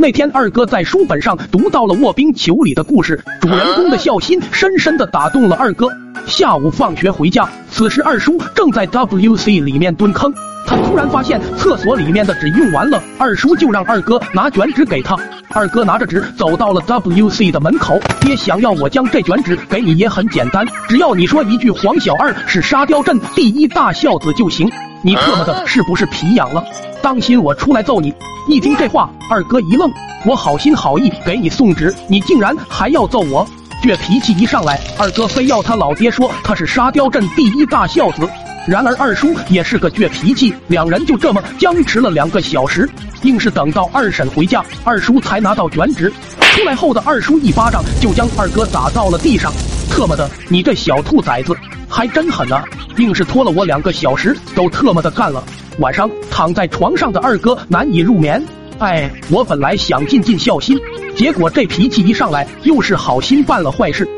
那天二哥在书本上读到了卧冰求鲤的故事，主人公的孝心深深的打动了二哥。下午放学回家，此时二叔正在 WC 里面蹲坑。他突然发现厕所里面的纸用完了，二叔就让二哥拿卷纸给他。二哥拿着纸走到了 WC 的门口，爹想要我将这卷纸给你也很简单，只要你说一句黄小二是沙雕镇第一大孝子就行。你特么的是不是皮痒了？当心我出来揍你！一听这话，二哥一愣，我好心好意给你送纸，你竟然还要揍我！倔脾气一上来，二哥非要他老爹说他是沙雕镇第一大孝子。然而二叔也是个倔脾气，两人就这么僵持了两个小时，硬是等到二婶回家，二叔才拿到卷纸。出来后的二叔一巴掌就将二哥打到了地上，特么的，你这小兔崽子还真狠啊！硬是拖了我两个小时，都特么的干了。晚上躺在床上的二哥难以入眠。哎，我本来想尽尽孝心，结果这脾气一上来，又是好心办了坏事。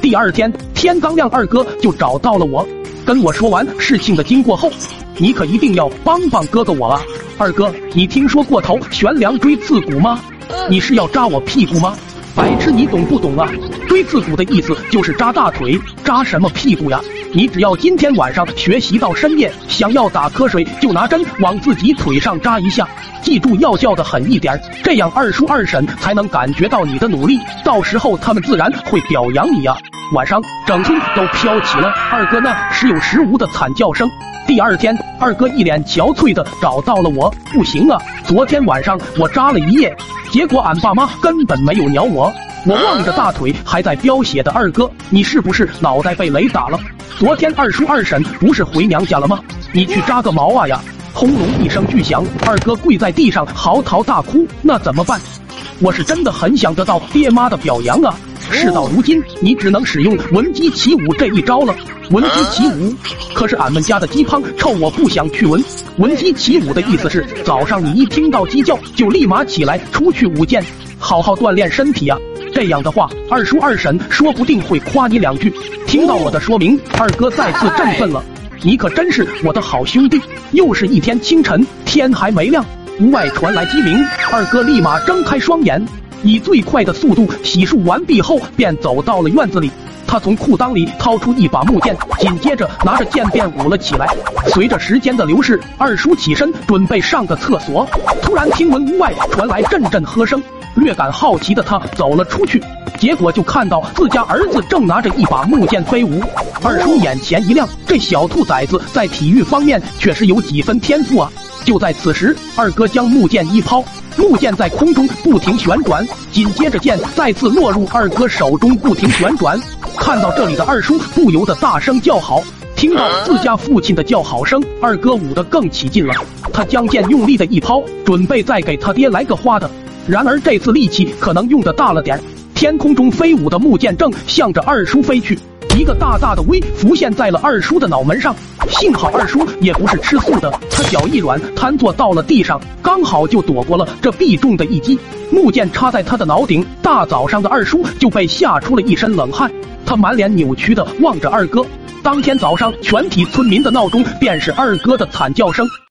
第二天天刚亮，二哥就找到了我，跟我说完事情的经过后，你可一定要帮帮哥哥我啊！二哥，你听说过头悬梁锥刺股吗？你是要扎我屁股吗？白痴，你懂不懂啊？锥刺股的意思就是扎大腿，扎什么屁股呀？你只要今天晚上学习到深夜，想要打瞌睡，就拿针往自己腿上扎一下。记住要叫的狠一点，这样二叔二婶才能感觉到你的努力，到时候他们自然会表扬你呀。晚上整村都飘起了二哥那时有时无的惨叫声。第二天，二哥一脸憔悴的找到了我，不行啊，昨天晚上我扎了一夜，结果俺爸妈根本没有鸟我。我望着大腿还在飙血的二哥，你是不是脑袋被雷打了？昨天二叔二婶不是回娘家了吗？你去扎个毛啊呀！轰隆一声巨响，二哥跪在地上嚎啕大哭。那怎么办？我是真的很想得到爹妈的表扬啊！事到如今，你只能使用闻鸡起舞这一招了。闻鸡起舞，可是俺们家的鸡汤臭，我不想去闻。闻鸡起舞的意思是，早上你一听到鸡叫，就立马起来出去舞剑，好好锻炼身体啊！这样的话，二叔二婶说不定会夸你两句。听到我的说明，二哥再次振奋了。你可真是我的好兄弟！又是一天清晨，天还没亮，屋外传来鸡鸣，二哥立马睁开双眼，以最快的速度洗漱完毕后，便走到了院子里。他从裤裆里掏出一把木剑，紧接着拿着剑便舞了起来。随着时间的流逝，二叔起身准备上个厕所，突然听闻屋外传来阵阵喝声，略感好奇的他走了出去。结果就看到自家儿子正拿着一把木剑飞舞，二叔眼前一亮，这小兔崽子在体育方面确实有几分天赋啊！就在此时，二哥将木剑一抛，木剑在空中不停旋转，紧接着剑再次落入二哥手中，不停旋转。看到这里的二叔不由得大声叫好，听到自家父亲的叫好声，二哥舞得更起劲了。他将剑用力的一抛，准备再给他爹来个花的，然而这次力气可能用的大了点。天空中飞舞的木剑正向着二叔飞去，一个大大的 V 浮现在了二叔的脑门上。幸好二叔也不是吃素的，他脚一软，瘫坐到了地上，刚好就躲过了这必中的一击。木剑插在他的脑顶，大早上的二叔就被吓出了一身冷汗，他满脸扭曲的望着二哥。当天早上，全体村民的闹钟便是二哥的惨叫声。